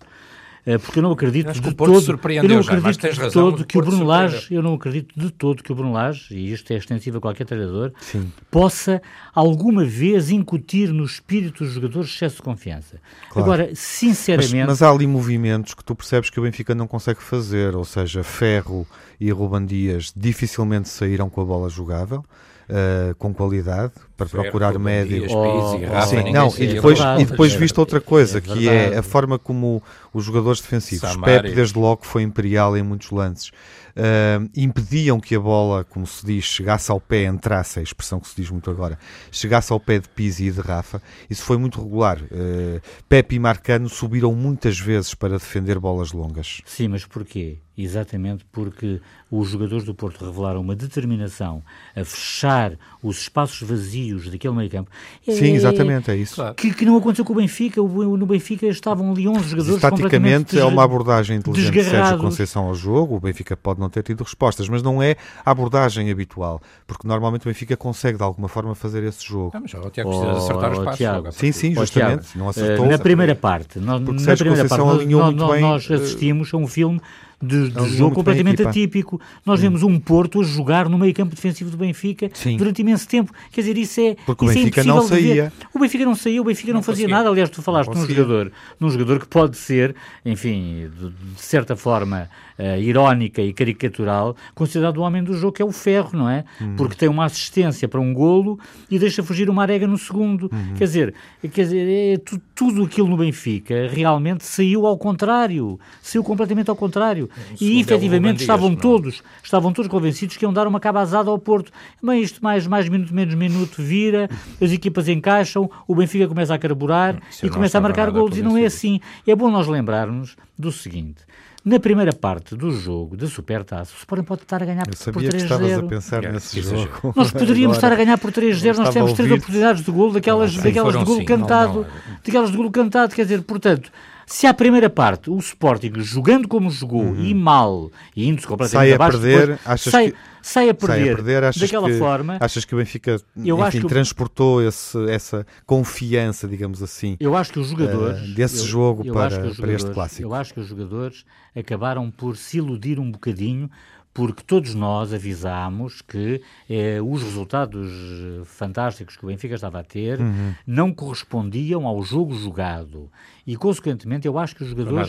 Eh, porque eu não acredito de todo, eu não acredito de razão, todo que o Bruno Lage, eu não acredito de todo que o Bruno Lage, e isto é extensivo a qualquer treinador, Sim. possa alguma vez incutir no espírito dos jogadores excesso de confiança. Claro. Agora, sinceramente... Mas, mas, há ali movimentos que tu percebes que o Benfica não consegue fazer, ou seja, Ferro e Ruban Dias dificilmente saíram com a bola jogável, uh, com qualidade, para procurar médios. Oh, oh, Sim, ninguém não, e depois, e depois visto outra coisa, é que é a forma como os jogadores defensivos, Samari. Pepe desde logo foi imperial em muitos lances, ah, impediam que a bola, como se diz, chegasse ao pé, entrasse, é a expressão que se diz muito agora, chegasse ao pé de Pizzi e de Rafa, isso foi muito regular. Ah, Pepe e Marcano subiram muitas vezes para defender bolas longas. Sim, mas porquê? Exatamente porque os jogadores do Porto revelaram uma determinação a fechar os espaços vazios daquele meio campo. É- Sim, exatamente, é isso. Claro. Que, que não aconteceu com o Benfica. O- No Benfica estavam ali 11 jogadores Taticamente completamente é uma abordagem inteligente de Sérgio. Conceição ao jogo. O Benfica pode não ter tido respostas, mas não é a abordagem habitual, porque normalmente o Benfica consegue de alguma forma fazer esse jogo. Ah, mas o Tiago precisa Oh, acertar os oh, passos. Tiago. Sim, sim, Ó, justamente. Tiago, não eh, acertou. na primeira parte, nós, Porque na Sérgio primeira parte, Conceição nós, alinhou nós- muito bem, nós eh, assistimos a um filme de, de jogo completamente atípico. Nós vemos um Porto a jogar no meio campo defensivo do Benfica Sim. durante imenso tempo. Quer dizer, isso é Porque o isso é Benfica não de ver. saía. O Benfica não saía, o Benfica não, Não fazia nada. Aliás, tu falaste Não num jogador, num jogador que pode ser, enfim, de, de certa forma eh, irónica e caricatural, considerado o homem do jogo, que é o Ferro, não é? Uhum. Porque tem uma assistência para um golo e deixa fugir uma arega no segundo. Uhum. Quer dizer, quer dizer é, tu- tudo aquilo no Benfica realmente saiu ao contrário, saiu completamente ao contrário. segundo e efetivamente estavam não é? todos, estavam todos convencidos que iam dar uma cabazada ao Porto. Mas isto mais, mais minuto, menos minuto, vira, as equipas encaixam, o Benfica começa a carburar e começa a marcar golos e não é assim. É bom nós lembrarmos do seguinte. Na primeira parte do jogo da Supertaça, o Sporting pode estar a ganhar Eu por sabia que estavas a 3-0. pensar É, nesse jogo. Nós poderíamos estar a ganhar por 3-0, nós a temos três oportunidades de golo, daquelas, Sim, daquelas de golo sim. cantado, Não, não. daquelas de golo cantado, quer dizer, portanto, se à primeira parte o Sporting, jogando como jogou e mal, e indo-se completamente Sai a abaixo, perder, depois, achas sai, que- sai a perder, Sai a perder, achas daquela que, forma, achas que o Benfica Eu enfim, que transportou esse, essa confiança, digamos assim, Eu acho que os jogadores. eh, desse eu- jogo eu para- os para este jogadores- clássico? Eu acho que os jogadores acabaram por se iludir um bocadinho, porque todos nós avisámos que eh, os resultados eh, fantásticos que o Benfica estava a ter Uhum. não correspondiam ao jogo jogado. E, consequentemente, eu acho que os jogadores.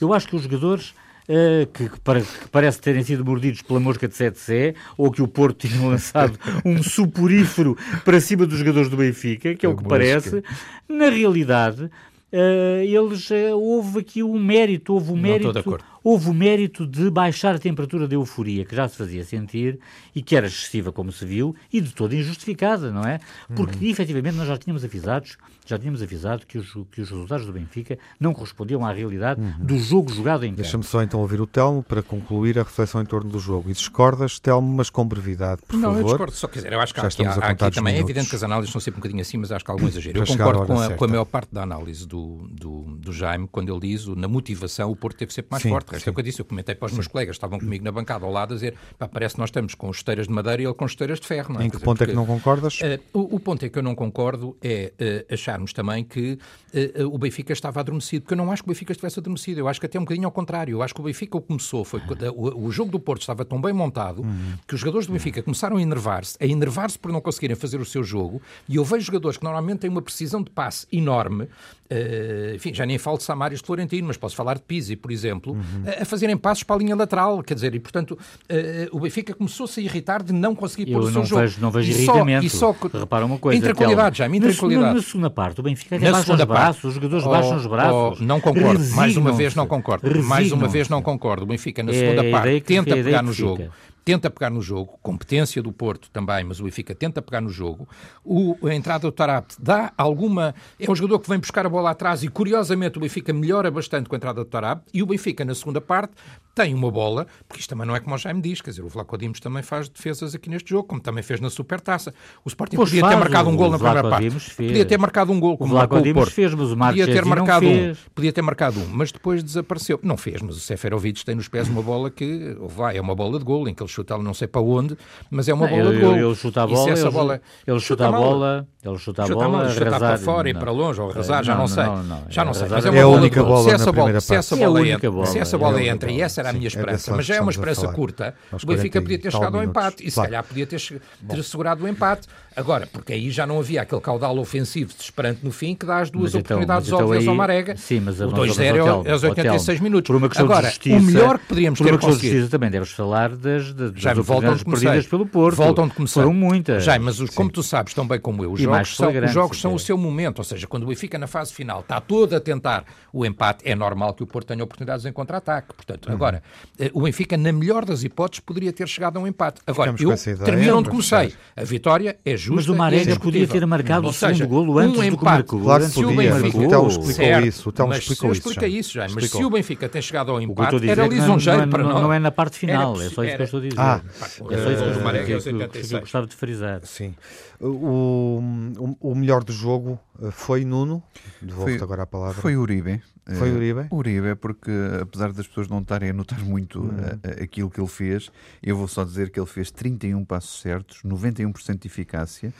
Eu acho que os jogadores. Eh, que, para- que parece terem sido mordidos pela mosca de 7C, ou que o Porto tinha lançado um suporífero para cima dos jogadores do Benfica, que é o que parece, na realidade, eh, eles eh, houve aqui um mérito, houve um mérito, houve o mérito de baixar a temperatura da euforia que já se fazia sentir e que era excessiva, como se viu, e de toda injustificada, não é? Porque Uhum. efetivamente nós já tínhamos avisados, já tínhamos avisado que os, que os resultados do Benfica não correspondiam à realidade do jogo jogado em campo. Uhum. Deixa-me só então ouvir o Telmo para concluir a reflexão em torno do jogo. E discordas, Telmo, mas com brevidade, por não, eu favor. discordo. Só quer dizer, eu acho que Já há aqui, há aqui também. É minutos. evidente que as análises são sempre um bocadinho assim, mas acho que há algum exagero. Eu concordo com a, com a maior parte da análise do, do, do Jaime, quando ele diz o- na motivação o Porto teve sempre mais Sim, forte. Esta é sim. o que eu disse. Eu comentei para os meus colegas, estavam comigo na bancada ao lado a dizer pá, parece que nós estamos com esteiras de madeira e ele com esteiras de ferro. Não é? Em que dizer, ponto é que porque- não concordas? Eh, o, o ponto é que eu não concordo é eh, acharmos também que eh, eh, o Benfica estava adormecido, porque eu não acho que o Benfica estivesse adormecido, eu acho que até um bocadinho ao contrário. Eu acho que o Benfica começou foi a- o, o jogo do Porto estava tão bem montado que os jogadores do Benfica começaram a enervar-se, a enervar-se por não conseguirem fazer o seu jogo, e eu vejo jogadores que normalmente têm uma precisão de passe enorme, eh, enfim, já nem falo de Samaris de Florentino, mas posso falar de Pizzi, por exemplo, a, a fazerem passos para a linha lateral, quer dizer, e portanto eh, o Benfica começou-se a irritar de não conseguir pôr Eu o seu jogo. vejo, não vejo E só- irritamento. e só, Repara uma coisa. Intranquilidade. Jaime, Na Na segunda parte, o Benfica Na baixa os braços, os jogadores baixam os braços. Oh, não concordo. Mais uma vez não concordo. Mais uma vez não concordo. O Benfica na É segunda ideia parte tenta é pegar no jogo. Tenta pegar no jogo, competência do Porto também, mas o Benfica tenta pegar no jogo. O, a entrada do Tarapte dá alguma. É um jogador que vem buscar a bola atrás e, curiosamente, o Benfica melhora bastante com a entrada do Tarapte. E o Benfica, na segunda parte, tem uma bola, porque isto também não é como o Jaime diz, quer dizer, o Vlaco Dimos também faz defesas aqui neste jogo, como também fez na Supertaça. O Sporting Pois podia ter faz, marcado um gol na Vlaco primeira parte. Dimos. Podia ter marcado um gol, como Vlaco o Dimos Porto. fez, mas o podia ter marcado um. fez. Podia ter marcado um, mas depois desapareceu. Não fez, mas o Seferovic tem nos pés uma bola que vai, é uma bola de gol, em que ele chuta não sei para onde, mas é uma Não, bola ele, de gol. ele, chuta a E bola, ele, bola ele chuta a mal. bola, ele chuta a Chuta bola, a chuta para arrasar- fora e não. para longe, ou arrasar, já Não, sei. Já não sei. Mas é, é uma a bola única bola na primeira parte. É a se essa é a bola entra e essa essa era a minha esperança, mas já é uma esperança curta. O Benfica podia ter chegado ao empate e se calhar podia ter, ter assegurado o empate. Agora, porque aí já não havia aquele caudal ofensivo desesperante no fim que dá as duas mas então, oportunidades então, óbvias ao Marega. Sim, mas o 2-0 é aos 86 minutos. Por uma questão Agora, de justiça, o melhor que poderíamos por ter uma questão conseguido... de justiça também deves falar das, das, já, das oportunidades perdidas pelo Porto. Voltam de começar. Foram muitas. Já, mas os, como tu sabes tão bem como eu, os e jogos, são, os jogos são o seu momento. Ou seja, quando o Benfica na fase final está todo a tentar o empate, é normal que o Porto tenha oportunidades em contra-ataque. Portanto, uhum. agora, eh, o Benfica, na melhor das hipóteses, poderia ter chegado a um empate. Agora, Ficamos eu termino onde comecei. A vitória é justa. Mas o Marega podia ter marcado o segundo golo antes um empate. do que Claro que podia. O Telmo explicou isso. O Telmo explicou isso. explica isso já. Mas se o Benfica tem chegado ao empate, era lisonjeiro para nós. Não é na parte final, é só isso que eu estou a dizer. Ah, é só isso que eu gostava de frisar. Sim. O, o, o melhor do jogo eh, foi Nuno. Devolvo-te agora a palavra. Foi Uribe. Foi Uribe? Uh, Uribe, porque apesar das pessoas não estarem a notar muito uhum. aquilo que ele fez, eu vou só dizer que ele fez 31 passos certos, 91% de eficácia,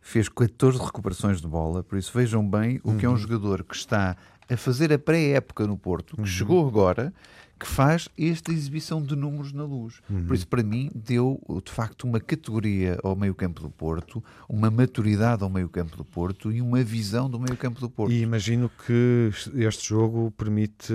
fez 14 recuperações de bola, por isso vejam bem o que é um uhum. jogador que está a fazer a pré-época no Porto, que uhum. chegou agora que faz esta exibição de números na luz. Uhum. Por isso, para mim, deu de facto uma categoria ao meio-campo do Porto, uma maturidade ao meio-campo do Porto e uma visão do meio-campo do Porto. E imagino que este jogo permite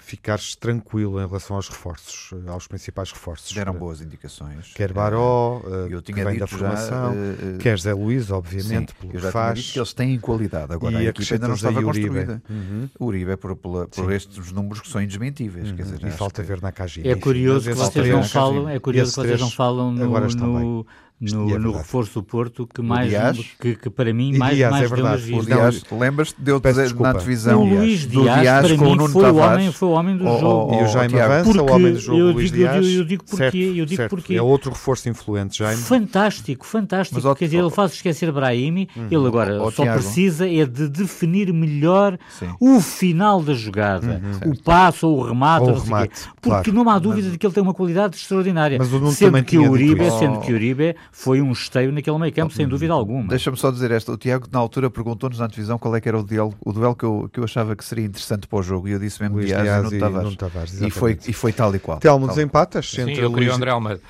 ficares tranquilo em relação aos reforços, aos principais reforços. Deram boas indicações. Quer Baró, eh, eu tinha que vem da formação, já, uh, quer Zé Luís, obviamente, sim, pelo que faz. que eles têm qualidade. Agora e a equipa ainda não estava construída. Uhum. Uribe é por, por, por estes números que são indesmentíveis. Uhum. Quer dizer, e falta ver na Cagia. É curioso que vocês não falam, é curioso que vocês não falam no, no, no, é no reforço do Porto que mais Dias, que, que, para mim mais, Dias, mais é verdade. deu as Dias, lembras-te de eu dizer na televisão o Luís Dias, Dias para mim foi o, homem, foi o homem do jogo. e o Jaime avança o homem do jogo eu Luís digo, Dias eu, eu digo porquê, eu digo porquê. é outro reforço influente Jaime. Fantástico fantástico. Mas, quer dizer ele faz esquecer Brahimi uhum. ele agora só Tiago. precisa é de definir melhor Sim. o final da jogada. Uhum. o passo ou o remate, ou o remate porque não há dúvida de que ele tem uma qualidade extraordinária. Sendo que o Uribe sendo que o Uribe foi um esteio naquele meio campo, sem dúvida alguma. Deixa-me só dizer esta. O Tiago, na altura, perguntou-nos na divisão qual é que era o duelo, o duelo que, eu, que eu achava que seria interessante para o jogo. E eu disse mesmo Luís Dias, Dias e Nuno Tavares. E, foi, e foi tal e qual. Telmo, desempatas sim, entre eu Luís... André Almeida.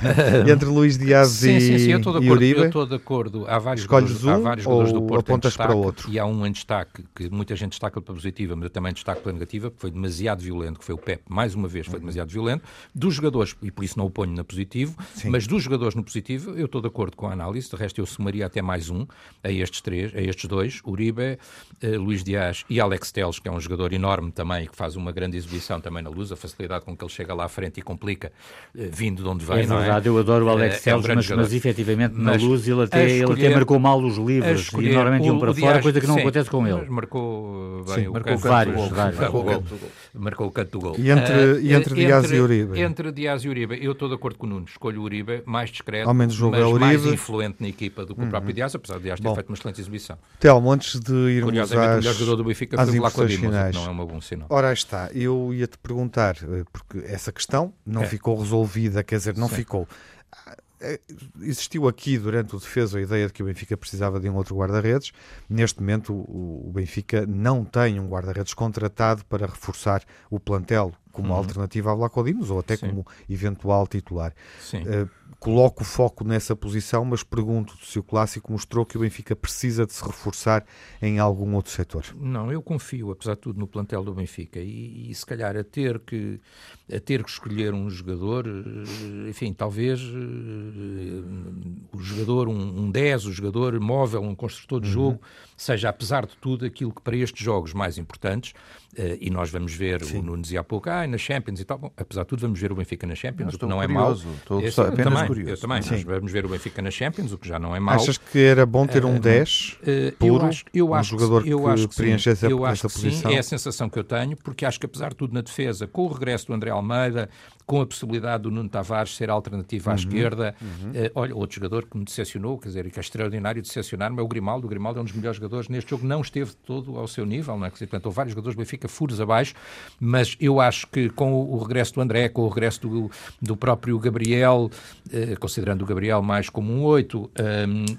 entre Luís Dias sim, e Sim, sim, eu estou de acordo. Eu estou de acordo. Há vários Escolhes um há vários jogadores do Porto apontas destaque, para outro? E há um em destaque que muita gente destaca pela positiva, mas eu também destaco pela negativa, que foi demasiado violento, que foi o Pep, mais uma vez, foi demasiado violento. Dos jogadores, e por isso não o ponho na positivo, sim. mas dos jogadores no positivo, eu estou de acordo com a análise. De resto, eu somaria até mais um a estes três, a estes dois, Uribe, uh, Luís Dias e Alex Teles, que é um jogador enorme também e que faz uma grande exibição também na luz, a facilidade com que ele chega lá à frente e complica, uh, vindo de onde vem. É verdade, é? eu adoro o Alex Teles, é um mas, mas efetivamente na luz ele até, escolher, ele até marcou mal os livros e normalmente iam para fora, Dias, coisa que não sim, acontece com ele. Marcou bem sim, o marcou vários, vários. Marcou o canto do gol. E entre, e entre Dias e Uribe? Entre Dias e Uribe, eu estou de acordo com o Nuno, escolho o Uribe, mais discreto, mas é mais influente na equipa do que o próprio Dias, apesar de Dias ter Bom. feito uma excelente exibição. Telmo, antes de irmos Curiosamente, às, o melhor jogador do Benfica foi o Dimos, não é um bom sinal. Ora, está, eu ia-te perguntar, eh, porque essa questão não é. ficou resolvida, quer dizer, não Sim. ficou existiu aqui durante o defesa a ideia de que o Benfica precisava de um outro guarda-redes. Neste momento, o, Benfica não tem um guarda-redes contratado para reforçar o plantel como uhum. alternativa ao Lacodimos ou até Sim. como eventual titular. Uh, coloco o foco nessa posição, mas pergunto se o clássico mostrou que o Benfica precisa de se reforçar em algum outro setor. Não, eu confio, apesar de tudo, no plantel do Benfica e, e se calhar a ter que a ter que escolher um jogador, eh, enfim, talvez uh, o jogador, um, um 10, o jogador móvel, um construtor de uhum. jogo, seja, apesar de tudo, aquilo que para estes jogos mais importantes, e nós vamos ver, Sim. o Nuno dizia há pouco, ah, na Champions e tal, Bom, apesar de tudo vamos ver o Benfica na Champions, o que não curioso, é mau. Estou Esse, apenas também, curioso. Eu também, Sim. vamos ver o Benfica na Champions, o que já não é mau. Achas que era bom ter um 10 uh, puro, eu acho, eu um acho jogador que, eu que acho que preenche essa, eu essa posição? Sim, é a sensação que eu tenho, porque acho que apesar de tudo na defesa, com o regresso do André Almeida, com a possibilidade do Nuno Tavares ser alternativa à uhum. esquerda. Uhum. Uh, olha, outro jogador que me decepcionou, quer dizer, que é extraordinário decepcionar-me é o Grimaldo. O Grimaldo é um dos melhores jogadores neste jogo, não esteve todo ao seu nível, não é? Quer dizer, portanto, houve vários jogadores do Benfica furos abaixo, mas eu acho que com o, regresso do André, com o regresso do, do próprio Gabriel, uh, considerando o Gabriel mais como um 8, um,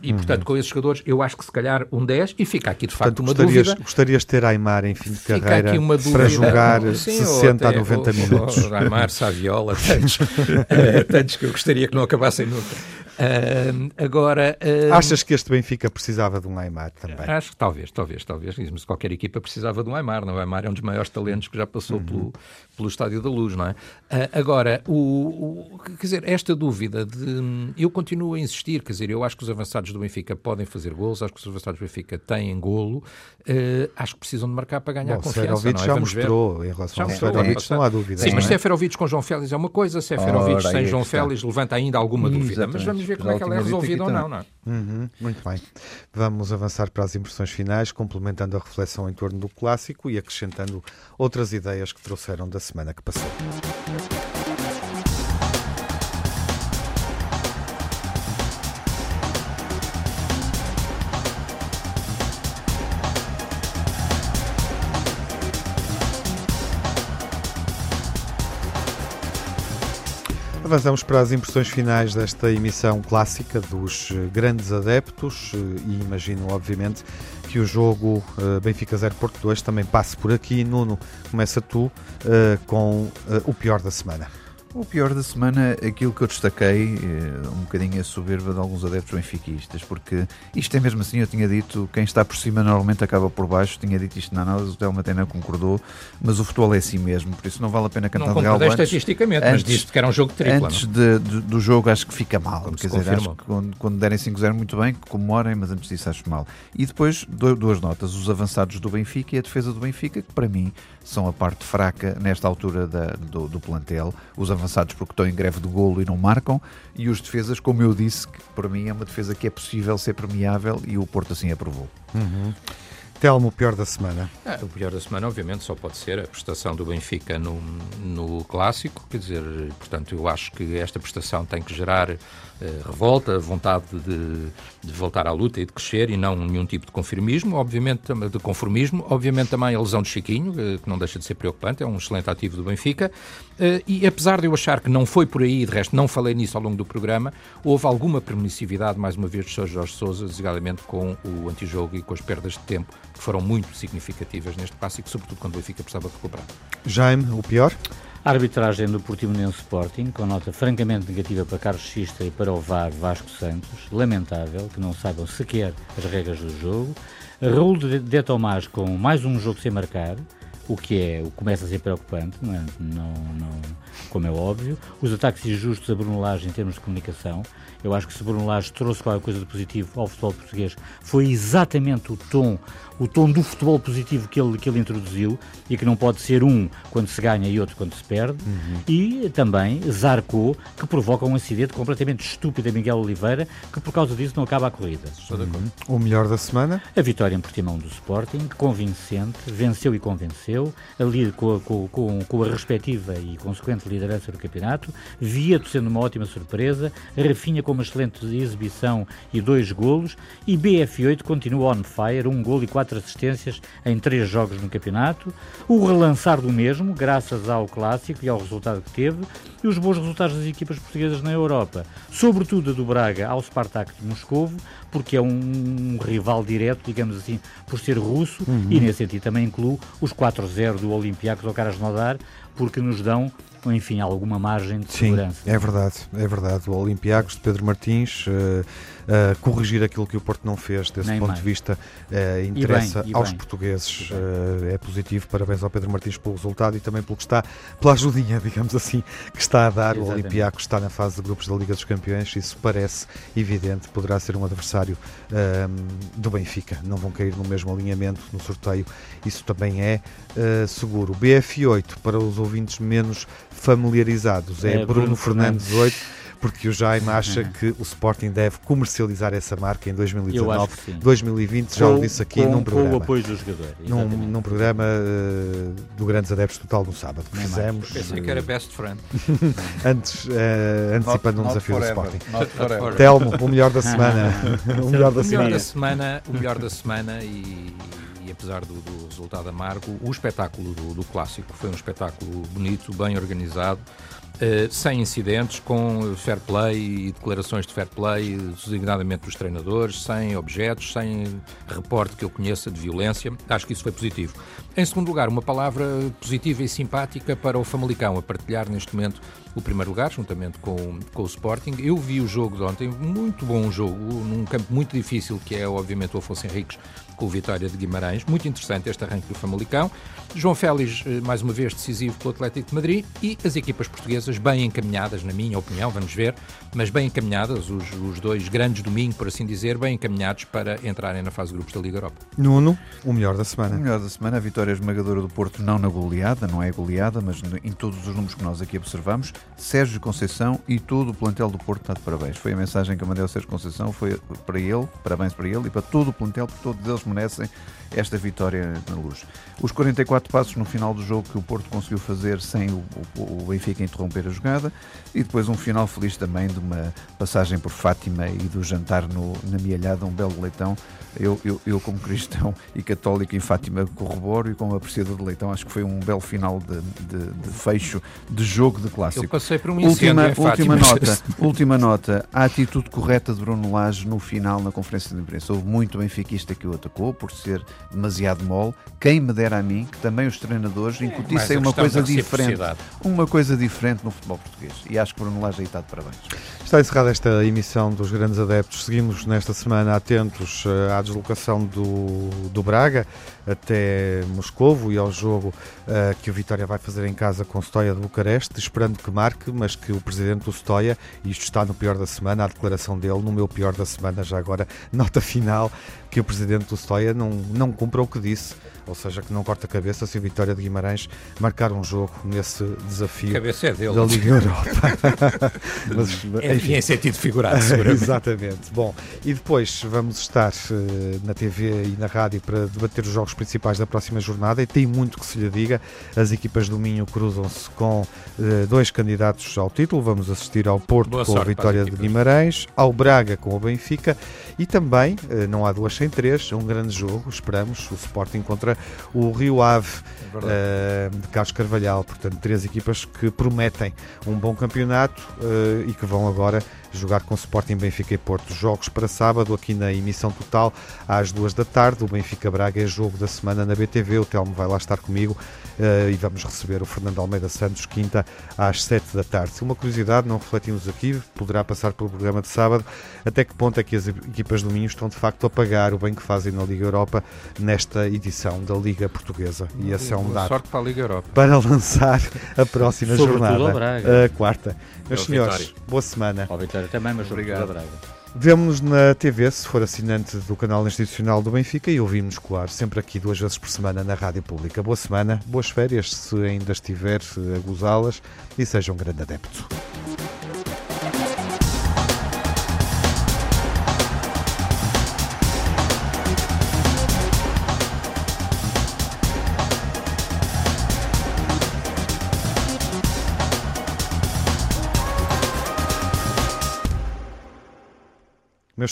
e uhum. portanto, com esses jogadores, eu acho que se calhar um 10, e fica aqui de facto uma gostarias, dúvida. Gostarias de ter Aymar em fim de fica carreira para jogar Sim, 60 a 90 minutos. Ou, ou Aymar, Saviola, tantos, uh, tantos que eu gostaria que não acabassem nunca. Uh, agora. Uh, Achas que este Benfica precisava de um Aymar também? Acho que talvez, talvez, talvez. Mas qualquer equipa precisava de um Aymar. Não? O Aymar é um dos maiores talentos que já passou uhum. pelo, pelo Estádio da Luz, não é? Uh, agora, o, o, quer dizer, esta dúvida de. Eu continuo a insistir, quer dizer, eu acho que os avançados do Benfica podem fazer golos, acho que os avançados do Benfica têm golo, acho que precisam de marcar para ganhar Bom, confiança. Não é? já Vamos mostrou ver. em relação ao Seferovic, não há dúvida. Sim, mas é? Seferovic com João Félix é uma coisa, Seferovic sem João Félix levanta ainda alguma dúvida. Mas vamos ver como é que ela é resolvida ou não, não é? Uhum, muito bem. Vamos avançar para as impressões finais, complementando a reflexão em torno do clássico e acrescentando outras ideias que trouxeram da semana que passou. Avançamos para as impressões finais desta emissão clássica dos eh, grandes adeptos eh, e imagino, obviamente, que o jogo uh, Benfica 0 Porto 2 também passe por aqui. Nuno, começa tu com o pior da semana. O pior da semana, aquilo que eu destaquei, eh, um bocadinho a soberba de alguns adeptos benfiquistas, porque isto é mesmo assim, eu tinha dito, quem está por cima normalmente acaba por baixo, tinha dito isto na análise, o Telma não concordou, mas o futebol é assim mesmo, por isso não vale a pena cantar não de galo antes. estatisticamente, antes, mas disse que era um jogo de tripla. Antes de, de, do jogo acho que fica mal, Como quer dizer, acho que quando, quando derem 5-0 muito bem, que comemorem, mas antes disso acho mal. E depois, duas notas, os avançados do Benfica e a defesa do Benfica, que para mim são a parte fraca nesta altura da, do, do plantel, os avançados porque estão em greve de golo e não marcam, e os defesas, como eu disse, que para mim é uma defesa que é possível ser premiável e o Porto assim aprovou. Uhum. Telmo, o pior da semana? Ah, o pior da semana, obviamente, só pode ser a prestação do Benfica no, no Clássico. Quer dizer, portanto, eu acho que esta prestação tem que gerar revolta, vontade de, de, voltar à luta e de crescer e não nenhum tipo de conformismo, obviamente, de conformismo, obviamente também a lesão de Chiquinho, eh, que não deixa de ser preocupante, é um excelente ativo do Benfica, eh, e apesar de eu achar que não foi por aí, de resto não falei nisso ao longo do programa, houve alguma permissividade, mais uma vez, de Sr. Jorge Sousa, designadamente com o antijogo e com as perdas de tempo, que foram muito significativas neste clássico, sobretudo quando o Benfica precisava recuperar. Jaime, o pior? A arbitragem do Portimonense Sporting, com nota francamente negativa para Carlos Xista e para o VAR Vasco Santos, lamentável que não saibam sequer as regras do jogo. Raul de, de Tomás com mais um jogo sem marcar, o que é, o começa a ser preocupante, não, é? não, não, como é óbvio. Os ataques injustos a Bruno Lage em termos de comunicação. Eu acho que se Bruno Lage trouxe qualquer coisa de positivo ao futebol português, foi exatamente o tom o tom do futebol positivo que ele, que ele introduziu e que não pode ser um quando se ganha e outro quando se perde. Uhum. E também Zarco, que provoca um acidente completamente estúpido a Miguel Oliveira, que por causa disso não acaba a corrida. Uhum. O melhor da semana? A vitória em Portimão do Sporting, convincente, venceu e convenceu, ali com a, com, com, com a respectiva e consequente liderança do campeonato, Vieto sendo uma ótima surpresa, Rafinha com uma excelente exibição e dois golos, e BF8 continua on fire, um golo e quatro assistências em três jogos no campeonato, o relançar do mesmo, graças ao clássico e ao resultado que teve, e os bons resultados das equipas portuguesas na Europa, sobretudo a do Braga ao Spartak de Moscovo, porque é um rival direto, digamos assim, por ser russo, uhum. e nesse sentido também incluo os 4-0 do Olympiacos ao Krasnodar, porque nos dão enfim, alguma margem de segurança. Sim, é verdade, é verdade. O Olympiacos de Pedro Martins uh, uh, corrigir aquilo que o Porto não fez desse Nem ponto mais. de vista uh, interessa bem, aos bem. portugueses. Uh, é positivo, parabéns ao Pedro Martins pelo resultado e também pelo que está, pela ajudinha, digamos assim, que está a dar. Exatamente. O Olympiacos está na fase de grupos da Liga dos Campeões, isso parece evidente, poderá ser um adversário do Benfica. Não vão cair no mesmo alinhamento no sorteio, isso também é seguro. BF8, para os ouvintes menos familiarizados, é, é Bruno, Bruno, Fernandes 8 porque o Jaime acha Uhum. que o Sporting deve comercializar essa marca em Eu acho 2019, que sim. 2020, já o Com- disse aqui com, num Com programa. o apoio do jogador. Num, num programa eh, do Grandes Adeptos Total no sábado que fizemos Pensei que era best friend. antes, eh, antecipando um Not desafio do forever, Sporting. not forever. Telmo, o melhor da semana. o melhor da semana, o melhor da semana e, e apesar do, do resultado amargo, o espetáculo do, do clássico foi um espetáculo bonito, bem organizado, eh, sem incidentes, com fair play e declarações de fair play, designadamente dos treinadores, sem objetos, sem reporte que eu conheça de violência. Acho que isso foi positivo. Em segundo lugar, uma palavra positiva e simpática para o Famalicão, a partilhar neste momento o primeiro lugar, juntamente com, com o Sporting. Eu vi o jogo de ontem, muito bom jogo, num campo muito difícil, que é obviamente o Afonso Henriques com o Vitória de Guimarães. Muito interessante este arranque do Famalicão. João Félix, eh, mais uma vez, decisivo pelo Atlético de Madrid e as equipas portuguesas bem encaminhadas, na minha opinião, vamos ver, mas bem encaminhadas, os, os dois grandes domingos, por assim dizer, bem encaminhados para entrarem na fase de grupos da Liga Europa. Nuno, o melhor da O semana. melhor da semana, a vitória esmagadora do Porto, não na goleada, não é goleada, mas em todos os números que nós aqui observamos. Sérgio Conceição e todo o plantel do Porto está de parabéns. Foi a mensagem que eu mandei ao Sérgio Conceição, foi para ele, parabéns para ele e para todo o plantel, porque todos eles merecem esta vitória na luz. Os 44 passos no final do jogo que o Porto conseguiu fazer sem o, o- o Benfica interromper a jogada e depois um final feliz também de uma passagem por Fátima e do jantar no, na Mialhada, um belo leitão. Eu, eu, eu, como cristão e católico em Fátima, corroboro e como apreciador de leitão, acho que foi um belo final de, de- de fecho de jogo de Eu clássico. passei por um Última, última nota, última nota, a atitude correta de Bruno Lage no final na conferência de imprensa. Houve muito benfiquista que o atacou por ser demasiado mole. Quem me dera a mim que também os treinadores Mais incutissem a uma coisa diferente, uma coisa diferente no futebol português. E acho que Bruno Lage aí está de parabéns. Está encerrada esta emissão dos Grandes Adeptos. Seguimos nesta semana atentos eh, à deslocação do, do Braga até Moscovo e ao jogo eh, que o Vitória vai fazer em casa com o Stoia de Bucareste, esperando que marque, mas que o presidente do Stoia, isto está no pior da semana, a declaração dele, no meu pior da semana, já agora, nota final, que o presidente do Stoia não, não cumpra o que disse, ou seja, que não corta a cabeça se o Vitória de Guimarães marcar um jogo nesse desafio cabeça é dele. da Liga Europa. Mas, É, enfim. em sentido figurado, seguramente. Exatamente. Bom, e depois vamos estar eh, na TV e na rádio para debater os jogos principais da próxima jornada e tem muito que se lhe diga. As equipas do Minho cruzam-se com eh, dois candidatos ao título. Vamos assistir ao Porto Boa com a vitória de. Guimarães, ao Braga com o Benfica e também, eh, não há duas sem três, um grande jogo, esperamos, o Sporting contra o Rio Ave. eh, de Carlos Carvalhal, portanto, três equipas que prometem um bom campeonato eh, e que vão agora jogar com Sporting, Benfica e Porto. Jogos para sábado aqui na emissão total às duas da tarde. O Benfica Braga é jogo da semana na BTV. O Telmo vai lá estar comigo eh, e vamos receber o Fernando Almeida Santos quinta às sete da tarde. Uma curiosidade, não refletimos aqui, poderá passar pelo programa de sábado, até que ponto é que as equipas do Minho estão de facto a pagar o bem que fazem na Liga Europa nesta edição da Liga Portuguesa. E esse é um dado sorte para a Liga Europa. para lançar a próxima Sobretudo jornada, Braga. a quarta. Meus senhores, boa semana. Vitória também, mas Obrigado. Obrigado. Braga. Vemo-nos na TV, se for assinante do canal institucional do Benfica, e ouvimos-nos, claro, sempre aqui duas vezes por semana na Rádio Pública. Boa semana, boas férias, se ainda estiver a gozá-las, e seja um grande adepto.